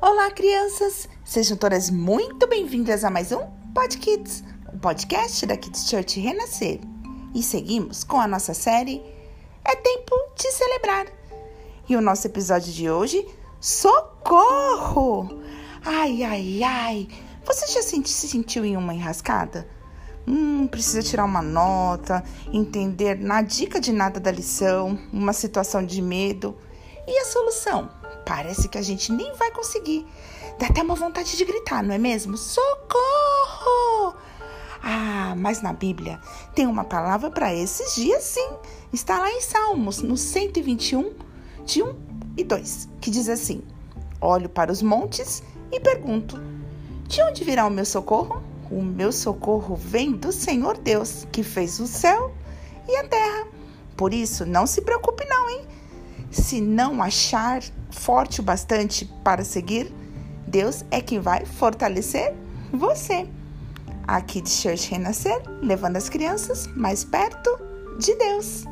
Olá, crianças! Sejam todas muito bem-vindas a mais um Pod Kids, o podcast da Kids Church Renascer. E seguimos com a nossa série É Tempo de Celebrar. E o nosso episódio de hoje, Socorro! Ai, ai, ai! Você já se sentiu em uma enrascada? Hum, precisa tirar uma nota, entender na dica de nada da lição, uma situação de medo. E a solução? Parece que a gente nem vai conseguir. Dá até uma vontade de gritar, não é mesmo? Socorro! Ah, mas na Bíblia tem uma palavra para esses dias, sim. Está lá em Salmos, no 121, de 1 e 2, que diz assim: Olho para os montes e pergunto: De onde virá o meu socorro? O meu socorro vem do Senhor Deus, que fez o céu e a terra. Por isso, não se preocupe não, hein? Se não achar forte o bastante para seguir, Deus é quem vai fortalecer você. Aqui de Church Renascer, levando as crianças mais perto de Deus.